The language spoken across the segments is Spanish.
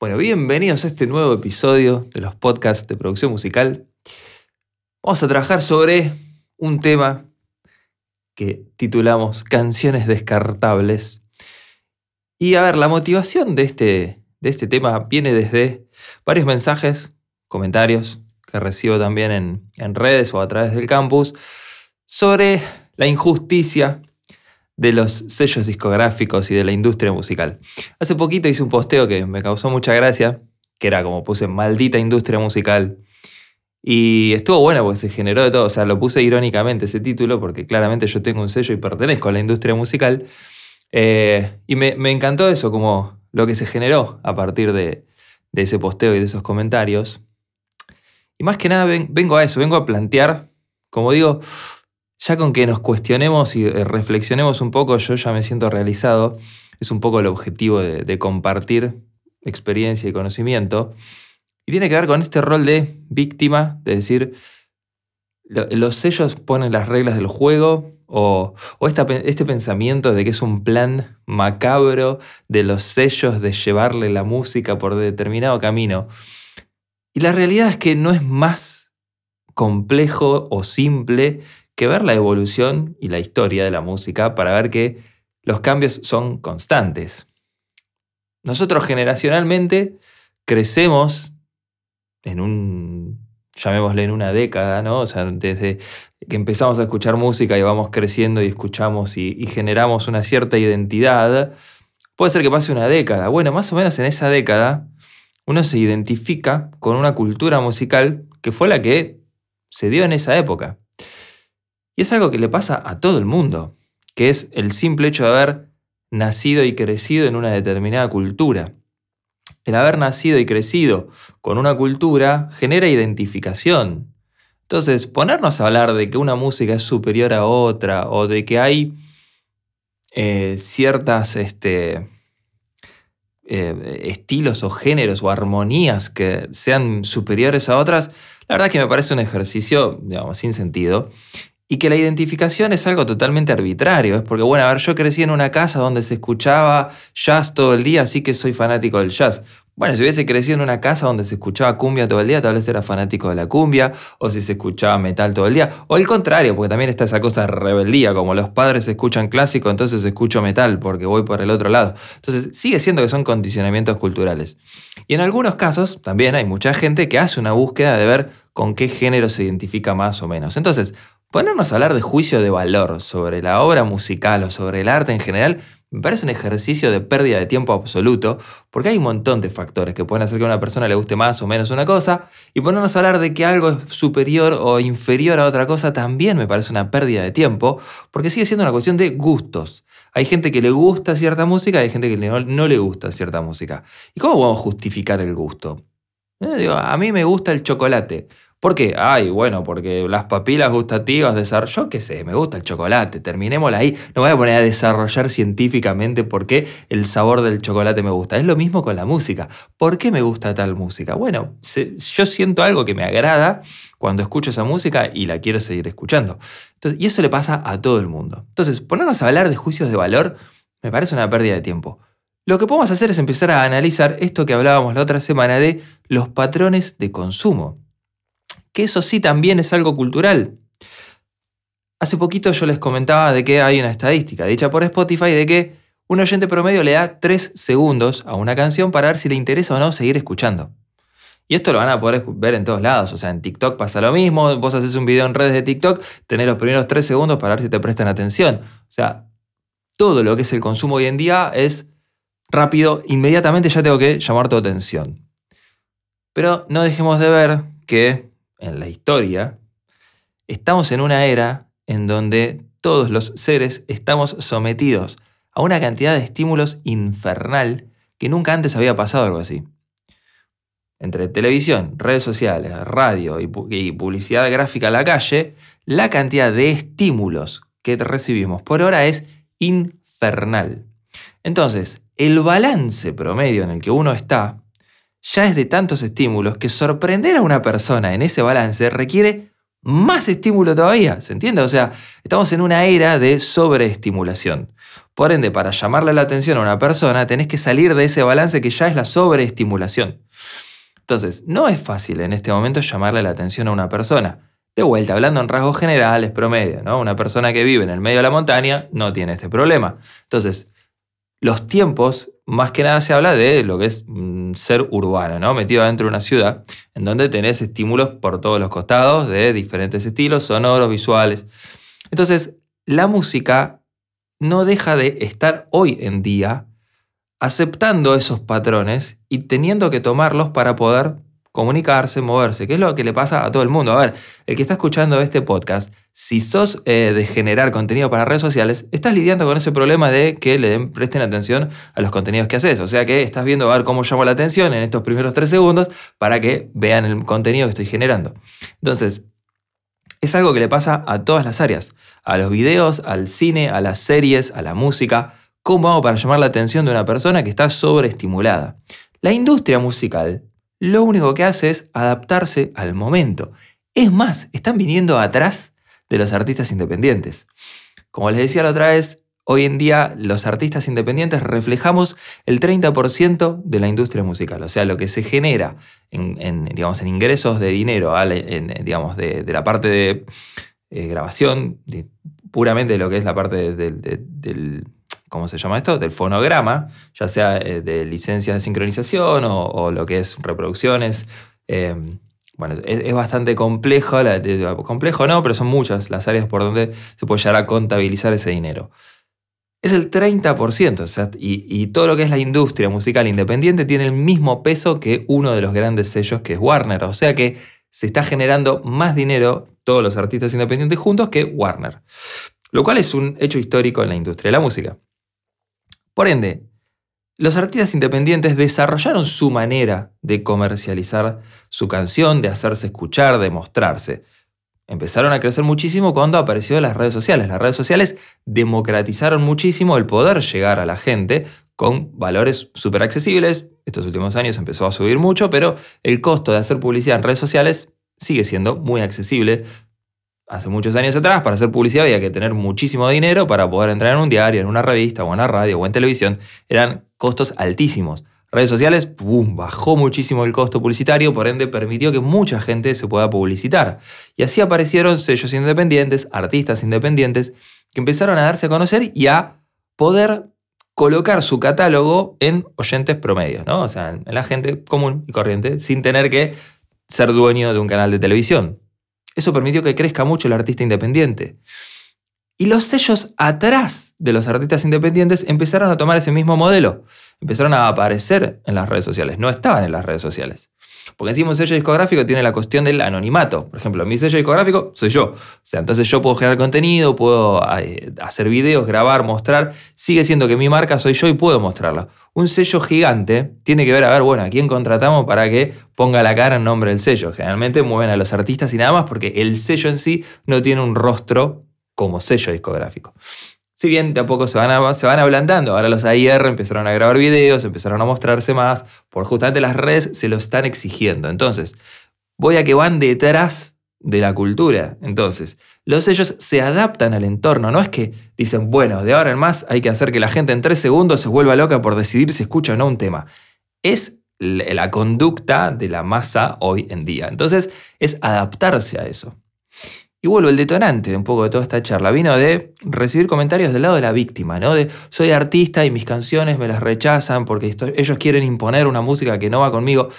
Bueno, bienvenidos a este nuevo episodio de los podcasts de producción musical. Vamos a trabajar sobre un tema que titulamos Canciones descartables. Y a ver, la motivación de este, de este tema viene desde varios mensajes, comentarios que recibo también en, en redes o a través del campus sobre la injusticia de los sellos discográficos y de la industria musical. Hace poquito hice un posteo que me causó mucha gracia, que era como puse maldita industria musical. Y estuvo bueno porque se generó de todo, o sea, lo puse irónicamente ese título porque claramente yo tengo un sello y pertenezco a la industria musical. Eh, y me, encantó eso, como lo que se generó a partir de, ese posteo y de esos comentarios. Y más que nada vengo a eso, vengo a plantear, como digo, ya con que nos cuestionemos y eh, reflexionemos un poco, yo ya me siento realizado. Es un poco el objetivo de, compartir experiencia y conocimiento. Y tiene que ver con este rol de víctima, de decir, los sellos ponen las reglas del juego o, este pensamiento de que es un plan macabro de los sellos de llevarle la música por determinado camino. Y la realidad es que no es más complejo o simple que ver la evolución y la historia de la música para ver que los cambios son constantes. Nosotros generacionalmente crecemos en un, llamémosle en una década, ¿no? O sea, desde que empezamos a escuchar música y vamos creciendo y escuchamos y, y generamos una cierta identidad, puede ser que pase una década. Bueno, más o menos en esa década uno se identifica con una cultura musical que fue la que se dio en esa época. Y es algo que le pasa a todo el mundo, que es el simple hecho de haber nacido y crecido en una determinada cultura. El haber nacido y crecido con una cultura genera identificación. Entonces, ponernos a hablar de que una música es superior a otra o de que hay eh, ciertas este, eh, estilos o géneros o armonías que sean superiores a otras, la verdad que me parece un ejercicio, digamos, sin sentido. Y que la identificación es algo totalmente arbitrario. Es porque, bueno, a ver, yo crecí en una casa donde se escuchaba jazz todo el día, así que soy fanático del jazz. Bueno, si hubiese crecido en una casa donde se escuchaba cumbia todo el día, tal vez era fanático de la cumbia, o si se escuchaba metal todo el día, o el contrario, porque también está esa cosa de rebeldía, como los padres escuchan clásico, entonces escucho metal, porque voy por el otro lado. Entonces, sigue siendo que son condicionamientos culturales. Y en algunos casos, también hay mucha gente que hace una búsqueda de ver con qué género se identifica más o menos. Entonces, Ponernos a hablar de juicio de valor sobre la obra musical o sobre el arte en general me parece un ejercicio de pérdida de tiempo absoluto, porque hay un montón de factores que pueden hacer que a una persona le guste más o menos una cosa, y ponernos a hablar de que algo es superior o inferior a otra cosa también me parece una pérdida de tiempo, porque sigue siendo una cuestión de gustos. Hay gente que le gusta cierta música y hay gente que no, le gusta cierta música. ¿Y cómo podemos justificar el gusto? Eh, a mí me gusta el chocolate. ¿Por qué? Ay, bueno, porque las papilas gustativas de yo qué sé, me gusta el chocolate, terminémosla ahí. No voy a poner a desarrollar científicamente por qué el sabor del chocolate me gusta. Es lo mismo con la música. ¿Por qué me gusta tal música? Bueno, yo siento algo que me agrada cuando escucho esa música y la quiero seguir escuchando. y eso le pasa a todo el mundo. Entonces, ponernos a hablar de juicios de valor me parece una pérdida de tiempo. Lo que podemos hacer es empezar a analizar esto que hablábamos la otra semana de los patrones de consumo que eso sí también es algo cultural. Hace poquito yo les comentaba de que hay una estadística dicha por Spotify de que un oyente promedio le da 3 segundos a una canción para ver si le interesa o no seguir escuchando. Y esto lo van a poder ver en todos lados. O sea, en TikTok pasa lo mismo. Vos haces un video en redes de TikTok, tenés los primeros 3 segundos para ver si te prestan atención. O sea, todo lo que es el consumo hoy en día es rápido, inmediatamente ya tengo que llamar tu atención. Pero no dejemos de ver que en la historia, estamos en una era en donde todos los seres estamos sometidos a una cantidad de estímulos infernal que nunca antes había pasado algo así. Entre televisión, redes sociales, radio y, publicidad gráfica a la calle, la cantidad de estímulos que recibimos por hora es infernal. Entonces, el balance promedio en el que uno está ya es de tantos estímulos que sorprender a una persona en ese balance requiere más estímulo todavía, ¿se entiende? O sea, estamos en una era de sobreestimulación. Por ende, para llamarle la atención a una persona, tenés que salir de ese balance que ya es la sobreestimulación. Entonces, no es fácil en este momento llamarle la atención a una persona. De vuelta, hablando en rasgos generales, promedio, ¿no? Una persona que vive en el medio de la montaña no tiene este problema. Entonces, los tiempos, más que nada se habla de lo que es mm, ser urbano, ¿no? Metido dentro de una ciudad, en donde tenés estímulos por todos los costados de diferentes estilos, sonoros, visuales. Entonces, la música no deja de estar hoy en día aceptando esos patrones y teniendo que tomarlos para poder comunicarse, moverse, que es lo que le pasa a todo el mundo. A ver, el que está escuchando este podcast, si sos eh, de generar contenido para redes sociales, estás lidiando con ese problema de que le presten atención a los contenidos que haces. O sea que estás viendo a ver cómo llamo la atención en estos primeros tres segundos para que vean el contenido que estoy generando. Entonces, es algo que le pasa a todas las áreas, a los videos, al cine, a las series, a la música. ¿Cómo hago para llamar la atención de una persona que está sobreestimulada? La industria musical lo único que hace es adaptarse al momento. Es más, están viniendo atrás de los artistas independientes. Como les decía la otra vez, hoy en día los artistas independientes reflejamos el 30% de la industria musical, o sea, lo que se genera en, digamos, en ingresos de dinero, digamos, de, la parte de eh, grabación, puramente de lo que es la parte del ¿cómo se llama esto? Del fonograma, ya sea eh, de licencias de sincronización o, lo que es reproducciones. Eh, bueno, es, bastante complejo, complejo no, pero son muchas las áreas por donde se puede llegar a contabilizar ese dinero. Es el 30%, y, y, todo lo que es la industria musical independiente tiene el mismo peso que uno de los grandes sellos que es Warner. O sea que se está generando más dinero todos los artistas independientes juntos que Warner. Lo cual es un hecho histórico en la industria de la música. Por ende, los artistas independientes desarrollaron su manera de comercializar su canción, de hacerse escuchar, de mostrarse. Empezaron a crecer muchísimo cuando aparecieron las redes sociales. Las redes sociales democratizaron muchísimo el poder llegar a la gente con valores súper accesibles. Estos últimos años empezó a subir mucho, pero el costo de hacer publicidad en redes sociales sigue siendo muy accesible hace muchos años atrás, para hacer publicidad había que tener muchísimo dinero para poder entrar en un diario, en una revista, o en la radio, o en televisión. Eran costos altísimos. Redes sociales, ¡pum! bajó muchísimo el costo publicitario, por ende permitió que mucha gente se pueda publicitar. Y así aparecieron sellos independientes, artistas independientes, que empezaron a darse a conocer y a poder colocar su catálogo en oyentes promedios, ¿no? O sea, en la gente común y corriente, sin tener que ser dueño de un canal de televisión. Eso permitió que crezca mucho el artista independiente. Y los sellos atrás de los artistas independientes empezaron a tomar ese mismo modelo. Empezaron a aparecer en las redes sociales, no estaban en las redes sociales. Porque encima un sello discográfico tiene la cuestión del anonimato. Por ejemplo, mi sello discográfico soy yo. O sea, entonces yo puedo generar contenido, puedo eh, hacer videos, grabar, mostrar. Sigue siendo que mi marca soy yo y puedo mostrarla. Un sello gigante tiene que ver, a ver, bueno, a quién contratamos para que ponga la cara en nombre del sello. Generalmente mueven a los artistas y nada más porque el sello en sí no tiene un rostro como sello discográfico. Si bien de a poco se van, se van ablandando, ahora los AIR empezaron a grabar videos, empezaron a mostrarse más, por justamente las redes se lo están exigiendo. Entonces, voy a que van detrás de la cultura. Entonces, los sellos se adaptan al entorno, no es que dicen, bueno, de ahora en más hay que hacer que la gente en tres segundos se vuelva loca por decidir si escucha o no un tema. Es la conducta de la masa hoy en día. Entonces, es adaptarse a eso. Y vuelvo, el detonante de un poco de toda esta charla vino de recibir comentarios del lado de la víctima, ¿no? De soy artista y mis canciones me las rechazan porque ellos quieren imponer una música que no va conmigo.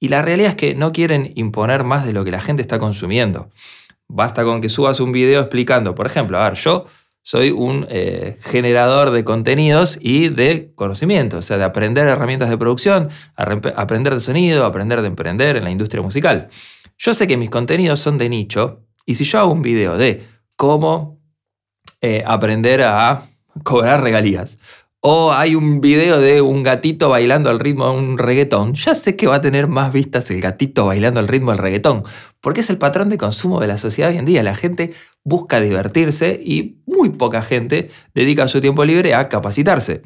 Y la realidad es que no quieren imponer más de lo que la gente está consumiendo. Basta con que subas un video explicando, por ejemplo, a ver, yo soy un eh, generador de contenidos y de conocimiento, o sea, de aprender herramientas de producción, aprender de sonido, aprender de emprender en la industria musical. Yo sé que mis contenidos son de nicho y si yo hago un video de cómo eh, aprender a cobrar regalías, o hay un video de un gatito bailando al ritmo de un reggaetón, ya sé que va a tener más vistas el gatito bailando al ritmo del reggaetón, porque es el patrón de consumo de la sociedad hoy en día. La gente busca divertirse y muy poca gente dedica su tiempo libre a capacitarse.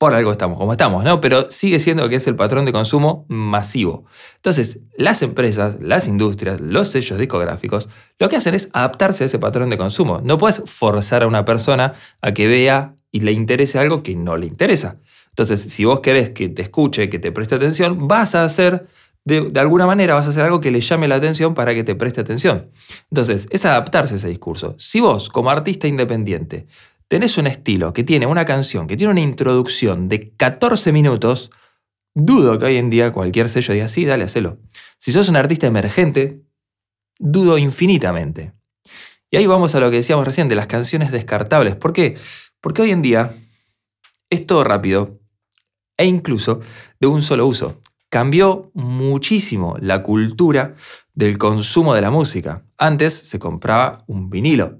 Por algo estamos como estamos, ¿no? Pero sigue siendo que es el patrón de consumo masivo. Entonces, las empresas, las industrias, los sellos discográficos, lo que hacen es adaptarse a ese patrón de consumo. No puedes forzar a una persona a que vea y le interese algo que no le interesa. Entonces, si vos querés que te escuche, que te preste atención, vas a hacer, de, de, alguna manera, vas a hacer algo que le llame la atención para que te preste atención. Entonces, es adaptarse a ese discurso. Si vos, como artista independiente, tenés un estilo que tiene una canción, que tiene una introducción de 14 minutos, dudo que hoy en día cualquier sello diga, sí, dale, hacelo. Si sos un artista emergente, dudo infinitamente. Y ahí vamos a lo que decíamos recién de las canciones descartables. ¿Por qué? Porque hoy en día es todo rápido e incluso de un solo uso. Cambió muchísimo la cultura del consumo de la música. Antes se compraba un vinilo.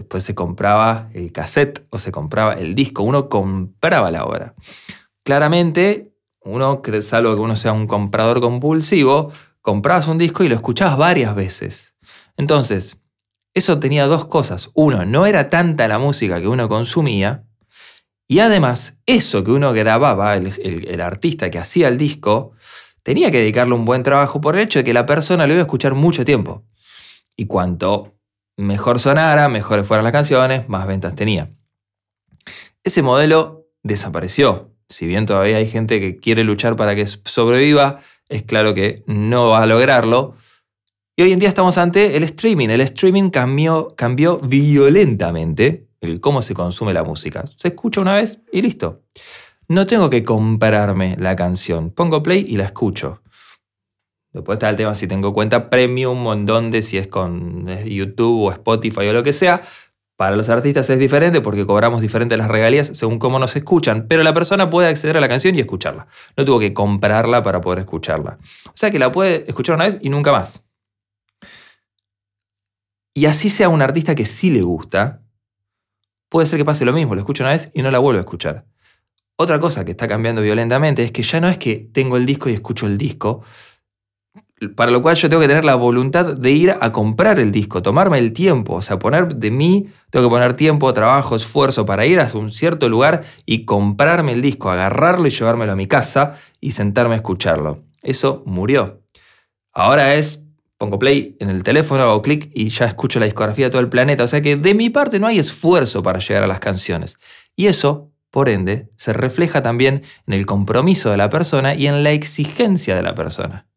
Después se compraba el cassette o se compraba el disco. Uno compraba la obra. Claramente, uno, salvo que uno sea un comprador compulsivo, comprabas un disco y lo escuchabas varias veces. Entonces, eso tenía dos cosas. Uno, no era tanta la música que uno consumía. Y además, eso que uno grababa, el, el artista que hacía el disco, tenía que dedicarle un buen trabajo por el hecho de que la persona lo iba a escuchar mucho tiempo. Y cuanto mejor sonara, mejores fueran las canciones, más ventas tenía. Ese modelo desapareció. Si bien todavía hay gente que quiere luchar para que sobreviva, es claro que no va a lograrlo. Y hoy en día estamos ante el streaming. El streaming cambió, cambió violentamente el cómo se consume la música. Se escucha una vez y listo. No tengo que comprarme la canción. Pongo play y la escucho. Después está el tema si tengo cuenta premium o en dónde, si es con YouTube o Spotify o lo que sea. Para los artistas es diferente porque cobramos diferentes las regalías según cómo nos escuchan, pero la persona puede acceder a la canción y escucharla. No tuvo que comprarla para poder escucharla. O sea que la puede escuchar una vez y nunca más. Y así sea un artista que sí le gusta, puede ser que pase lo mismo, lo escucha una vez y no la vuelve a escuchar. Otra cosa que está cambiando violentamente es que ya no es que tengo el disco y escucho el disco, para lo cual yo tengo que tener la voluntad de ir a comprar el disco, tomarme el tiempo, o sea, poner de mí, tengo que poner tiempo, trabajo, esfuerzo para ir a un cierto lugar y comprarme el disco, agarrarlo y llevármelo a mi casa y sentarme a escucharlo. Eso murió. Ahora es, pongo play en el teléfono, hago clic y ya escucho la discografía de todo el planeta, o sea que de mi parte no hay esfuerzo para llegar a las canciones. Y eso, por ende, se refleja también en el compromiso de la persona y en la exigencia de la persona.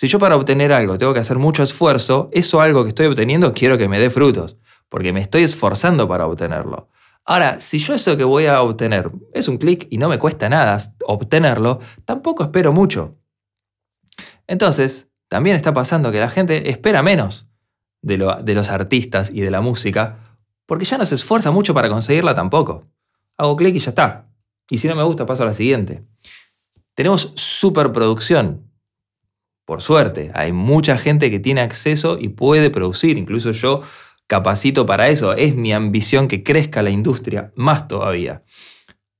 Si yo para obtener algo tengo que hacer mucho esfuerzo, eso algo que estoy obteniendo quiero que me dé frutos, porque me estoy esforzando para obtenerlo. Ahora, si yo eso que voy a obtener es un clic y no me cuesta nada obtenerlo, tampoco espero mucho. Entonces, también está pasando que la gente espera menos de, los artistas y de la música, porque ya no se esfuerza mucho para conseguirla tampoco. Hago clic y ya está. Y si no me gusta, paso a la siguiente. Tenemos superproducción, por suerte, hay mucha gente que tiene acceso y puede producir, incluso yo capacito para eso, es mi ambición que crezca la industria más todavía.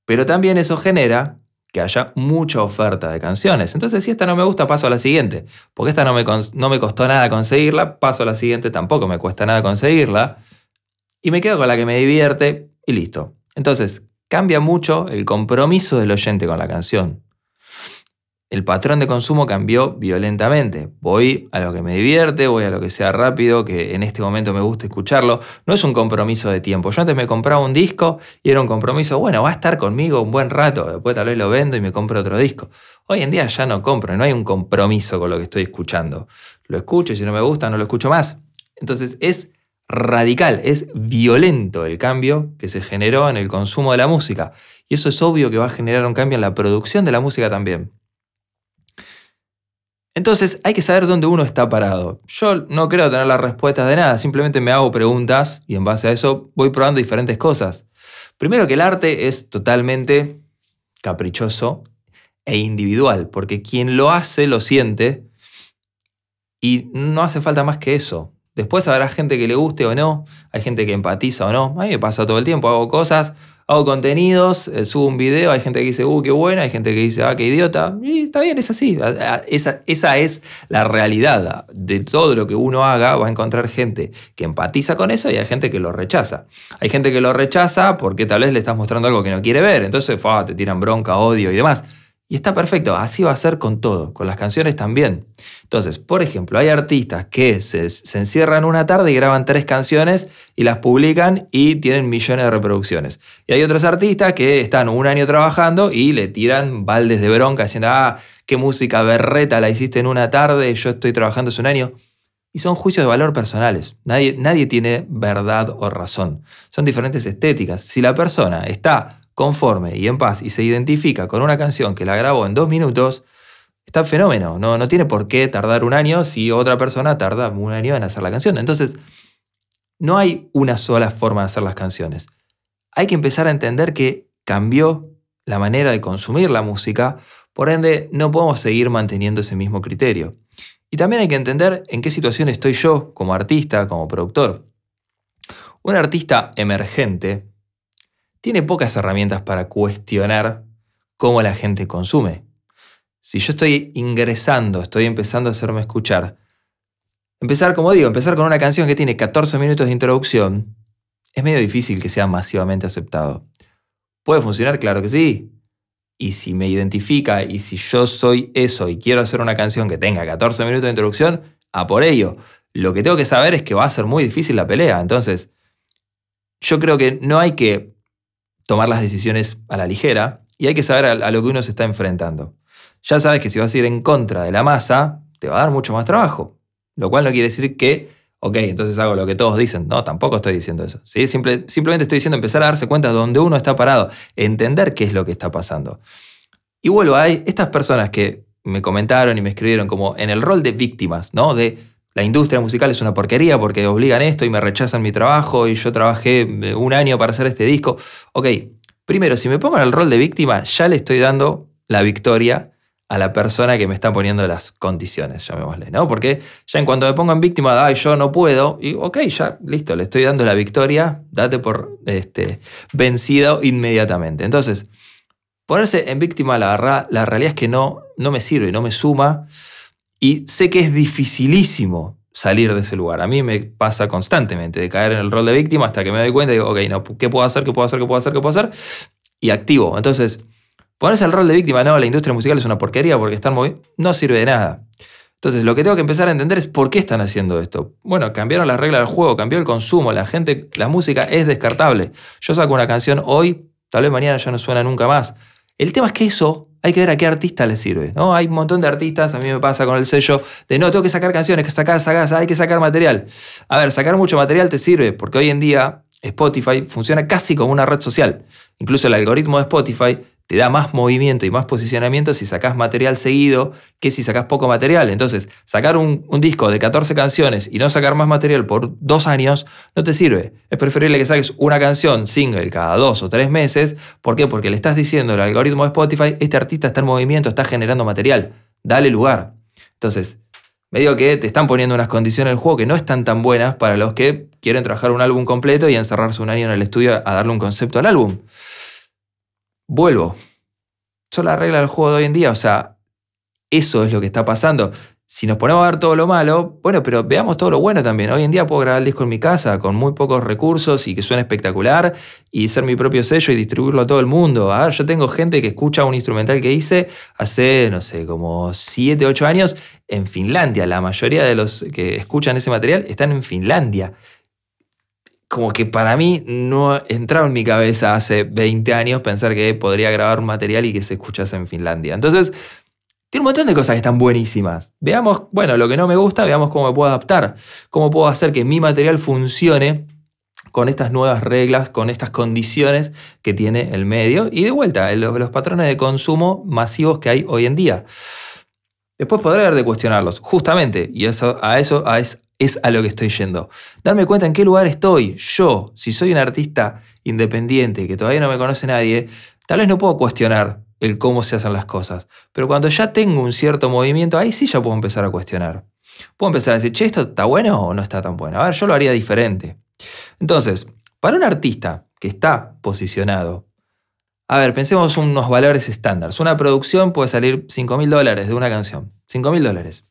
Pero también eso genera que haya mucha oferta de canciones. Entonces, si esta no me gusta, paso a la siguiente. Porque esta no me, no me costó nada conseguirla, paso a la siguiente, tampoco me cuesta nada conseguirla. Y me quedo con la que me divierte y listo. Entonces, cambia mucho el compromiso del oyente con la canción el patrón de consumo cambió violentamente. Voy a lo que me divierte, voy a lo que sea rápido, que en este momento me gusta escucharlo. No es un compromiso de tiempo. Yo antes me compraba un disco y era un compromiso, bueno, va a estar conmigo un buen rato, después tal vez lo vendo y me compro otro disco. Hoy en día ya no compro, no hay un compromiso con lo que estoy escuchando. Lo escucho y si no me gusta no lo escucho más. Entonces es radical, es violento el cambio que se generó en el consumo de la música. Y eso es obvio que va a generar un cambio en la producción de la música también. Entonces hay que saber dónde uno está parado. Yo no creo tener las respuestas de nada, simplemente me hago preguntas y en base a eso voy probando diferentes cosas. Primero que el arte es totalmente caprichoso e individual, porque quien lo hace lo siente y no hace falta más que eso. Después habrá gente que le guste o no, hay gente que empatiza o no. A mí me pasa todo el tiempo, hago cosas, hago contenidos, eh, subo un video, hay gente que dice, uh, qué buena, hay gente que dice, ah, qué idiota. Y está bien, es así. Esa, esa es la realidad. De todo lo que uno haga, va a encontrar gente que empatiza con eso y hay gente que lo rechaza. Hay gente que lo rechaza porque tal vez le estás mostrando algo que no quiere ver. Entonces, te tiran bronca, odio y demás. Y está perfecto, así va a ser con todo, con las canciones también. Entonces, por ejemplo, hay artistas que se, encierran una tarde y graban tres canciones y las publican y tienen millones de reproducciones. Y hay otros artistas que están un año trabajando y le tiran baldes de bronca diciendo, ah, qué música berreta la hiciste en una tarde, yo estoy trabajando hace un año. Y son juicios de valor personales. Nadie, nadie tiene verdad o razón. Son diferentes estéticas. Si la persona está conforme y en paz y se identifica con una canción que la grabó en dos minutos, está fenómeno. No, no tiene por qué tardar un año si otra persona tarda un año en hacer la canción. Entonces, no hay una sola forma de hacer las canciones. Hay que empezar a entender que cambió la manera de consumir la música, por ende no podemos seguir manteniendo ese mismo criterio. Y también hay que entender en qué situación estoy yo como artista, como productor. Un artista emergente tiene pocas herramientas para cuestionar cómo la gente consume. Si yo estoy ingresando, estoy empezando a hacerme escuchar, empezar, como digo, empezar con una canción que tiene 14 minutos de introducción, es medio difícil que sea masivamente aceptado. ¿Puede funcionar? Claro que sí. Y si me identifica y si yo soy eso y quiero hacer una canción que tenga 14 minutos de introducción, a por ello. Lo que tengo que saber es que va a ser muy difícil la pelea. Entonces, yo creo que no hay que tomar las decisiones a la ligera y hay que saber a, lo que uno se está enfrentando. Ya sabes que si vas a ir en contra de la masa, te va a dar mucho más trabajo. Lo cual no quiere decir que, ok, entonces hago lo que todos dicen. No, tampoco estoy diciendo eso. ¿sí? simplemente estoy diciendo empezar a darse cuenta de dónde uno está parado, entender qué es lo que está pasando. Y vuelvo, hay estas personas que me comentaron y me escribieron como en el rol de víctimas, ¿no? De la industria musical es una porquería porque obligan esto y me rechazan mi trabajo y yo trabajé eh, un año para hacer este disco. Ok, primero, si me pongo en el rol de víctima, ya le estoy dando la victoria a la persona que me está poniendo las condiciones, llamémosle, ¿no? Porque ya en cuanto me pongo en víctima, ay, yo no puedo, y ok, ya, listo, le estoy dando la victoria, date por este, vencido inmediatamente. Entonces, ponerse en víctima, la, la realidad es que no, no me sirve, no me suma. Y sé que es dificilísimo salir de ese lugar. A mí me pasa constantemente de caer en el rol de víctima hasta que me doy cuenta y digo, ok, no, ¿qué puedo hacer? ¿Qué puedo hacer? ¿Qué puedo hacer? ¿Qué puedo hacer? Y activo. Entonces, ponerse el rol de víctima, no, la industria musical es una porquería porque están muy... no sirve de nada. Entonces, lo que tengo que empezar a entender es por qué están haciendo esto. Bueno, cambiaron las reglas del juego, cambió el consumo, la gente, la música es descartable. Yo saco una canción hoy, tal vez mañana ya no suena nunca más. El tema es que eso hay que ver a qué artista le sirve. ¿no? Hay un montón de artistas, a mí me pasa con el sello de no, tengo que sacar canciones, que sacar, sacar, hay que sacar material. A ver, sacar mucho material te sirve, porque hoy en día Spotify funciona casi como una red social. Incluso el algoritmo de Spotify te da más movimiento y más posicionamiento si sacás material seguido que si sacás poco material. Entonces, sacar un, disco de 14 canciones y no sacar más material por dos años no te sirve. Es preferible que saques una canción single cada dos o tres meses. ¿Por qué? Porque le estás diciendo al algoritmo de Spotify, este artista está en movimiento, está generando material, dale lugar. Entonces, me digo que te están poniendo unas condiciones del juego que no están tan buenas para los que quieren trabajar un álbum completo y encerrarse un año en el estudio a darle un concepto al álbum vuelvo. Son las reglas del juego de hoy en día, o sea, eso es lo que está pasando. Si nos ponemos a ver todo lo malo, bueno, pero veamos todo lo bueno también. Hoy en día puedo grabar el disco en mi casa con muy pocos recursos y que suene espectacular y ser mi propio sello y distribuirlo a todo el mundo. A ver, yo tengo gente que escucha un instrumental que hice hace, no sé, como 7, 8 años en Finlandia. La mayoría de los que escuchan ese material están en Finlandia como que para mí no entraba en mi cabeza hace 20 años pensar que podría grabar un material y que se escuchase en Finlandia. Entonces, tiene un montón de cosas que están buenísimas. Veamos, bueno, lo que no me gusta, veamos cómo me puedo adaptar, cómo puedo hacer que mi material funcione con estas nuevas reglas, con estas condiciones que tiene el medio y de vuelta, los, los patrones de consumo masivos que hay hoy en día. Después podré haber de cuestionarlos, justamente, y eso, a eso a, es a lo que estoy yendo. Darme cuenta en qué lugar estoy. Yo, si soy un artista independiente que todavía no me conoce nadie, tal vez no puedo cuestionar el cómo se hacen las cosas. Pero cuando ya tengo un cierto movimiento, ahí sí ya puedo empezar a cuestionar. Puedo empezar a decir, che, ¿esto está bueno o no está tan bueno? A ver, yo lo haría diferente. Entonces, para un artista que está posicionado. A ver, pensemos unos valores estándares. Una producción puede salir 5 mil dólares de una canción. 5 mil dólares.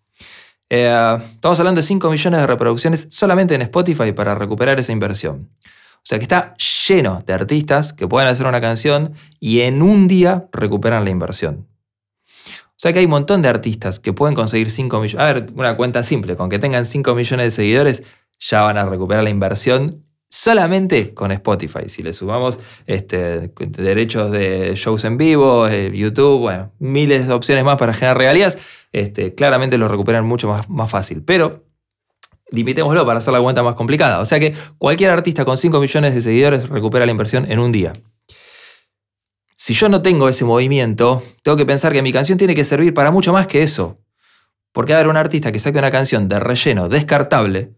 Eh, estamos hablando de 5 millones de reproducciones solamente en Spotify para recuperar esa inversión. O sea que está lleno de artistas que pueden hacer una canción y en un día recuperan la inversión. O sea que hay un montón de artistas que pueden conseguir 5 millones. A ver, una cuenta simple, con que tengan 5 millones de seguidores, ya van a recuperar la inversión solamente con Spotify. Si le sumamos este, derechos de shows en vivo, eh, YouTube, bueno, miles de opciones más para generar regalías, este, claramente lo recuperan mucho más, más fácil. Pero limitémoslo para hacer la cuenta más complicada. O sea que cualquier artista con 5 millones de seguidores recupera la inversión en un día. Si yo no tengo ese movimiento, tengo que pensar que mi canción tiene que servir para mucho más que eso. Porque haber un artista que saque una canción de relleno descartable,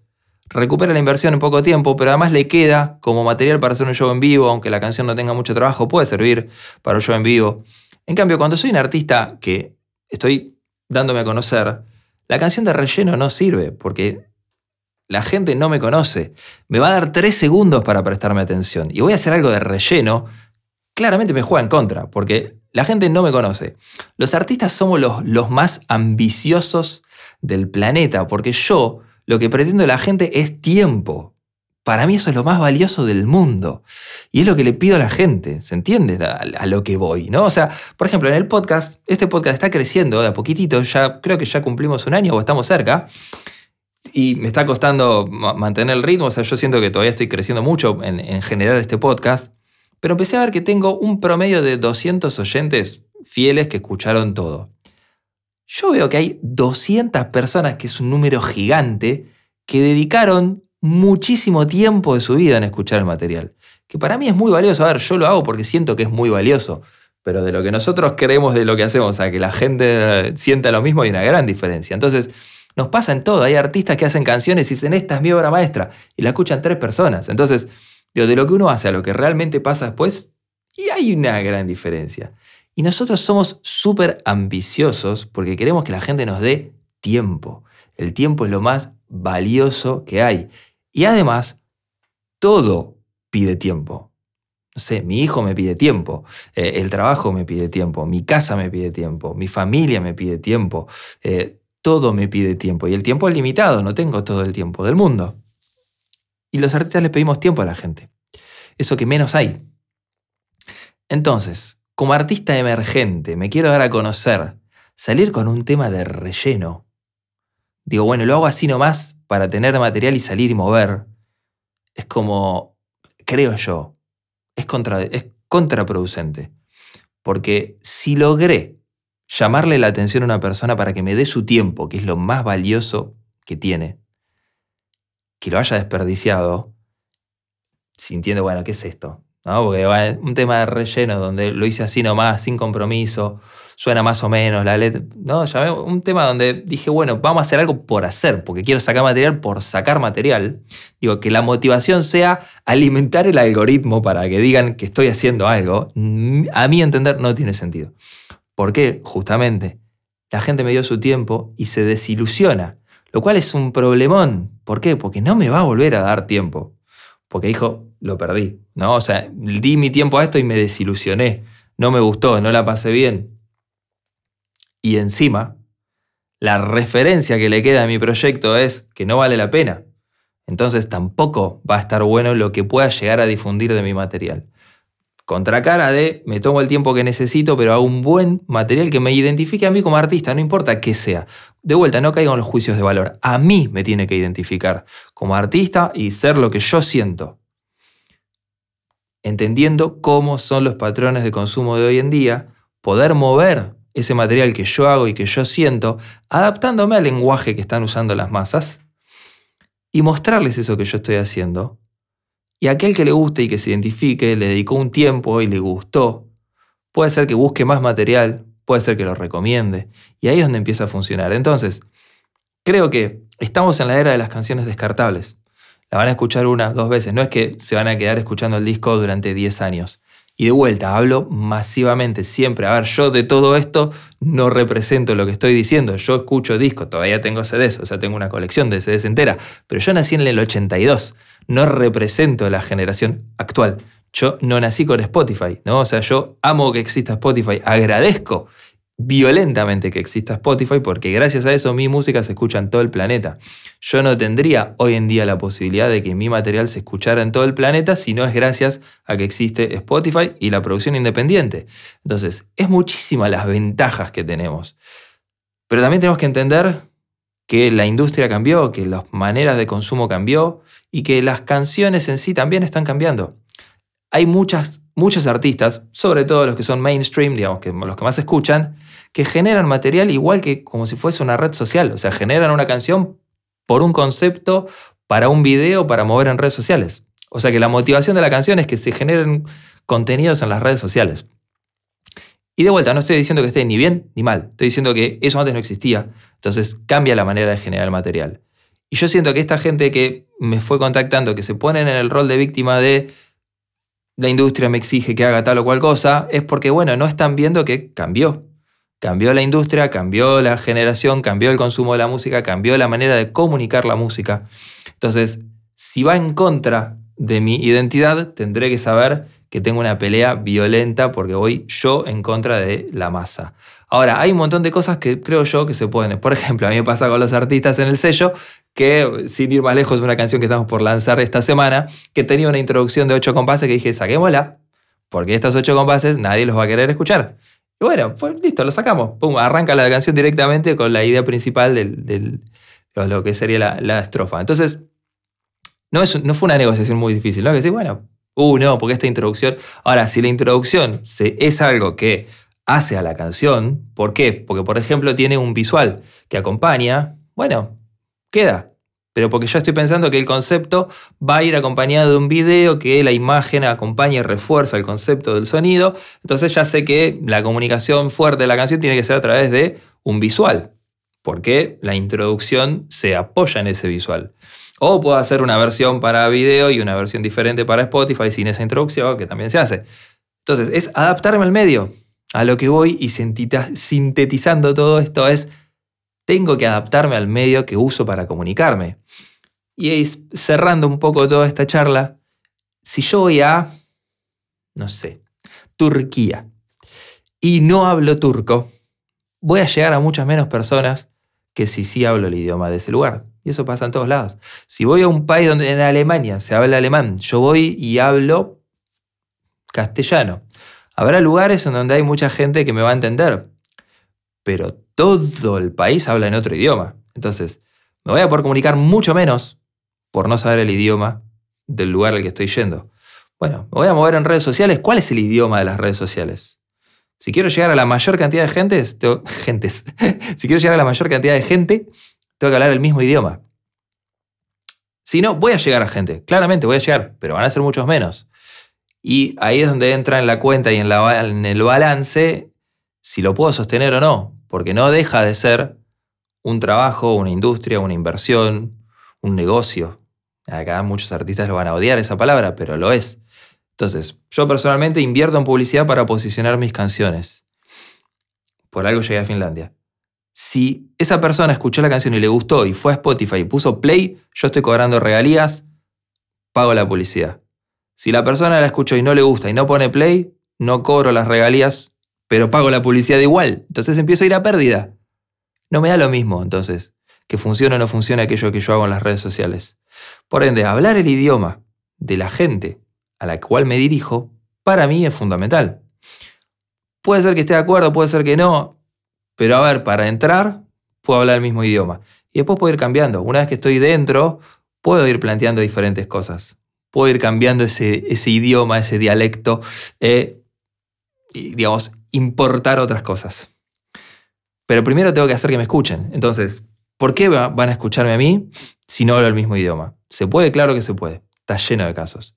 recupera la inversión en poco tiempo, pero además le queda como material para hacer un show en vivo, aunque la canción no tenga mucho trabajo, puede servir para un show en vivo. En cambio, cuando soy un artista que estoy dándome a conocer, la canción de relleno no sirve, porque la gente no me conoce. Me va a dar tres segundos para prestarme atención. Y voy a hacer algo de relleno. Claramente me juega en contra, porque la gente no me conoce. Los artistas somos los, los más ambiciosos del planeta, porque yo lo que pretendo la gente es tiempo. Para mí eso es lo más valioso del mundo. Y es lo que le pido a la gente, ¿se entiende? A, lo que voy, ¿no? O sea, por ejemplo, en el podcast, este podcast está creciendo de a poquitito, ya creo que ya cumplimos un año o estamos cerca. Y me está costando mantener el ritmo, o sea, yo siento que todavía estoy creciendo mucho en, en generar este podcast. Pero empecé a ver que tengo un promedio de 200 oyentes fieles que escucharon todo. Yo veo que hay 200 personas, que es un número gigante, que dedicaron muchísimo tiempo de su vida en escuchar el material. Que para mí es muy valioso. A ver, yo lo hago porque siento que es muy valioso. Pero de lo que nosotros creemos de lo que hacemos a que la gente sienta lo mismo hay una gran diferencia. Entonces, nos pasa en todo. Hay artistas que hacen canciones y dicen, esta es mi obra maestra. Y la escuchan tres personas. Entonces, de lo que uno hace a lo que realmente pasa después, y hay una gran diferencia. Y nosotros somos súper ambiciosos porque queremos que la gente nos dé tiempo. El tiempo es lo más valioso que hay. Y además, todo pide tiempo. No sé, mi hijo me pide tiempo, eh, el trabajo me pide tiempo, mi casa me pide tiempo, mi familia me pide tiempo, eh, todo me pide tiempo. Y el tiempo es limitado, no tengo todo el tiempo del mundo. Y los artistas le pedimos tiempo a la gente. Eso que menos hay. Entonces, como artista emergente, me quiero dar a conocer, salir con un tema de relleno. Digo, bueno, lo hago así nomás para tener material y salir y mover. Es como, creo yo, es, es contraproducente. Porque si logré llamarle la atención a una persona para que me dé su tiempo, que es lo más valioso que tiene, que lo haya desperdiciado, sintiendo, bueno, ¿qué es esto? Porque va un tema de relleno donde lo hice así nomás, sin compromiso, suena más o menos la letra, ¿no? un tema donde dije, bueno, vamos a hacer algo por hacer, porque quiero sacar material por sacar material. Digo, que la motivación sea alimentar el algoritmo para que digan que estoy haciendo algo, a mi entender no tiene sentido. ¿Por qué? Justamente, la gente me dio su tiempo y se desilusiona, lo cual es un problemón. ¿Por qué? Porque no me va a volver a dar tiempo porque dijo, lo perdí, ¿no? O sea, di mi tiempo a esto y me desilusioné, no me gustó, no la pasé bien. Y encima, la referencia que le queda a mi proyecto es que no vale la pena. Entonces tampoco va a estar bueno lo que pueda llegar a difundir de mi material. Contracara de me tomo el tiempo que necesito, pero hago un buen material que me identifique a mí como artista, no importa qué sea. De vuelta, no caigan los juicios de valor. A mí me tiene que identificar como artista y ser lo que yo siento. Entendiendo cómo son los patrones de consumo de hoy en día, poder mover ese material que yo hago y que yo siento, adaptándome al lenguaje que están usando las masas y mostrarles eso que yo estoy haciendo y aquel que le guste y que se identifique, le dedicó un tiempo y le gustó, puede ser que busque más material, puede ser que lo recomiende. Y ahí es donde empieza a funcionar. Entonces, creo que estamos en la era de las canciones descartables. La van a escuchar una, dos veces. No es que se van a quedar escuchando el disco durante 10 años. Y de vuelta, hablo masivamente, siempre. A ver, yo de todo esto no represento lo que estoy diciendo. Yo escucho discos, todavía tengo CDs, o sea, tengo una colección de CDs entera. Pero yo nací en el 82 no represento la generación actual. Yo no nací con Spotify, ¿no? O sea, yo amo que exista Spotify, agradezco violentamente que exista Spotify porque gracias a eso mi música se escucha en todo el planeta. Yo no tendría hoy en día la posibilidad de que mi material se escuchara en todo el planeta si no es gracias a que existe Spotify y la producción independiente. Entonces, es muchísimas las ventajas que tenemos. Pero también tenemos que entender que la industria cambió, que las maneras de consumo cambió y que las canciones en sí también están cambiando. Hay muchas, muchos artistas, sobre todo los que son mainstream, digamos, que los que más escuchan, que generan material igual que como si fuese una red social. O sea, generan una canción por un concepto, para un video, para mover en redes sociales. O sea que la motivación de la canción es que se generen contenidos en las redes sociales. Y de vuelta, no estoy diciendo que esté ni bien ni mal, estoy diciendo que eso antes no existía, entonces cambia la manera de generar material. Y yo siento que esta gente que me fue contactando, que se ponen en el rol de víctima de la industria me exige que haga tal o cual cosa, es porque, bueno, no están viendo que cambió. Cambió la industria, cambió la generación, cambió el consumo de la música, cambió la manera de comunicar la música. Entonces, si va en contra de mi identidad, tendré que saber que tengo una pelea violenta porque voy yo en contra de la masa. Ahora, hay un montón de cosas que creo yo que se pueden. Por ejemplo, a mí me pasa con los artistas en el sello que, sin ir más lejos, una canción que estamos por lanzar esta semana, que tenía una introducción de ocho compases que dije, saquémosla, porque estos ocho compases nadie los va a querer escuchar. Y bueno, pues listo, lo sacamos. Pum, arranca la canción directamente con la idea principal de lo que sería la, estrofa. Entonces, no, es, no fue una negociación muy difícil, ¿no? Que decir, bueno, uh, no, porque esta introducción. Ahora, si la introducción es algo que hace a la canción, ¿por qué? Porque, por ejemplo, tiene un visual que acompaña, bueno, queda pero porque ya estoy pensando que el concepto va a ir acompañado de un video, que la imagen acompaña y refuerza el concepto del sonido, entonces ya sé que la comunicación fuerte de la canción tiene que ser a través de un visual, porque la introducción se apoya en ese visual. O puedo hacer una versión para video y una versión diferente para Spotify sin esa introducción, que también se hace. Entonces, es adaptarme al medio. A lo que voy y sintetizando todo esto es tengo que adaptarme al medio que uso para comunicarme. Y cerrando un poco toda esta charla, si yo voy a, no sé, Turquía y no hablo turco, voy a llegar a muchas menos personas que si sí hablo el idioma de ese lugar. Y eso pasa en todos lados. Si voy a un país donde en Alemania se habla alemán, yo voy y hablo castellano. Habrá lugares en donde hay mucha gente que me va a entender, pero todo el país habla en otro idioma. Entonces, me voy a poder comunicar mucho menos por no saber el idioma del lugar al que estoy yendo. Bueno, me voy a mover en redes sociales. ¿Cuál es el idioma de las redes sociales? Si quiero llegar a la mayor cantidad de gentes, si quiero llegar a la mayor cantidad de gente, tengo que hablar el mismo idioma. Si no, voy a llegar a gente. Claramente voy a llegar, pero van a ser muchos menos. Y ahí es donde entra en la cuenta y en el balance si lo puedo sostener o no porque no deja de ser un trabajo, una industria, una inversión, un negocio. Acá muchos artistas lo van a odiar esa palabra, pero lo es. Entonces, yo personalmente invierto en publicidad para posicionar mis canciones. Por algo llegué a Finlandia. Si esa persona escuchó la canción y le gustó y fue a Spotify y puso play, yo estoy cobrando regalías, pago la publicidad. Si la persona la escuchó y no le gusta y no pone play, no cobro las regalías, pero pago la publicidad igual. Entonces empiezo a ir a pérdida. No me da lo mismo, entonces, que funcione o no funcione aquello que yo hago en las redes sociales. Por ende, hablar el idioma de la gente a la cual me dirijo, para mí es fundamental. Puede ser que esté de acuerdo, puede ser que no, pero a ver, para entrar, puedo hablar el mismo idioma. Y después puedo ir cambiando. Una vez que estoy dentro, puedo ir planteando diferentes cosas. Puedo ir cambiando ese, ese idioma, ese dialecto. Eh, y, digamos, importar otras cosas. Pero primero tengo que hacer que me escuchen. Entonces, ¿por qué van a escucharme a mí si no hablo el mismo idioma? ¿Se puede? Claro que se puede. Está lleno de casos.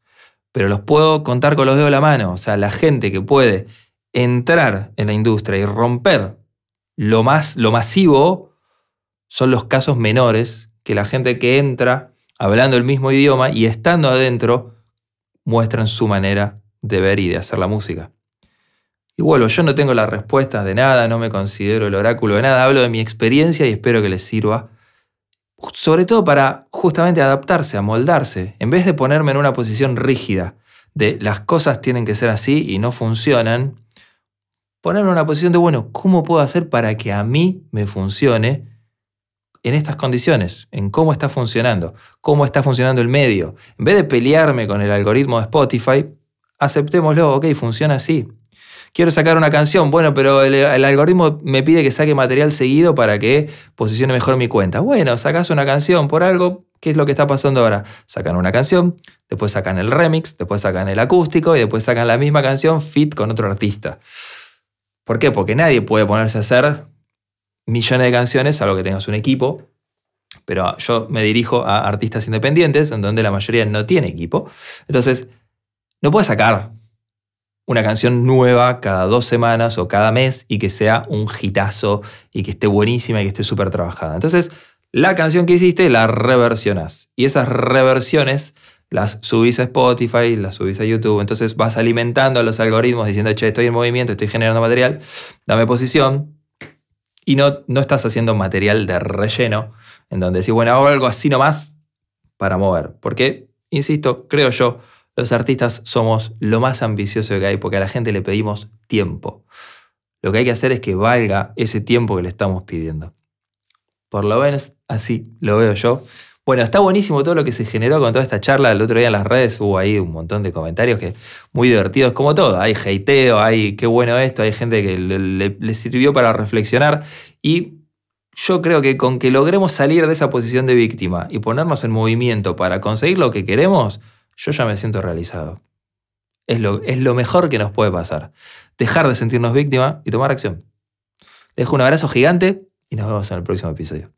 Pero los puedo contar con los dedos de la mano. O sea, la gente que puede entrar en la industria y romper lo, más, lo masivo son los casos menores que la gente que entra hablando el mismo idioma y estando adentro muestran su manera de ver y de hacer la música. Y vuelvo, yo no tengo las respuestas de nada, no me considero el oráculo de nada, hablo de mi experiencia y espero que les sirva. Sobre todo para justamente adaptarse, amoldarse, en vez de ponerme en una posición rígida, de las cosas tienen que ser así y no funcionan, ponerme en una posición de, bueno, ¿cómo puedo hacer para que a mí me funcione en estas condiciones? En cómo está funcionando, cómo está funcionando el medio. En vez de pelearme con el algoritmo de Spotify, aceptémoslo, ok, funciona así. Quiero sacar una canción, bueno, pero el, algoritmo me pide que saque material seguido para que posicione mejor mi cuenta. Bueno, sacas una canción por algo, ¿qué es lo que está pasando ahora? Sacan una canción, después sacan el remix, después sacan el acústico y después sacan la misma canción fit con otro artista. ¿Por qué? Porque nadie puede ponerse a hacer millones de canciones, salvo que tengas un equipo. Pero yo me dirijo a artistas independientes, en donde la mayoría no tiene equipo. Entonces, no puedes sacar una canción nueva cada dos semanas o cada mes y que sea un hitazo y que esté buenísima y que esté súper trabajada. Entonces, la canción que hiciste la reversionas y esas reversiones las subís a Spotify, las subís a YouTube, entonces vas alimentando a los algoritmos diciendo, che, estoy en movimiento, estoy generando material, dame posición, y no, no estás haciendo material de relleno, en donde decís, bueno, hago algo así nomás para mover, porque, insisto, creo yo, los artistas somos lo más ambicioso que hay porque a la gente le pedimos tiempo. Lo que hay que hacer es que valga ese tiempo que le estamos pidiendo. Por lo menos así lo veo yo. Bueno, está buenísimo todo lo que se generó con toda esta charla. El otro día en las redes hubo ahí un montón de comentarios que muy divertidos, como todo. Hay hateo, hay qué bueno esto, hay gente que le, le sirvió para reflexionar. Y yo creo que con que logremos salir de esa posición de víctima y ponernos en movimiento para conseguir lo que queremos, yo ya me siento realizado. Es lo, es lo mejor que nos puede pasar. Dejar de sentirnos víctima y tomar acción. Les dejo un abrazo gigante y nos vemos en el próximo episodio.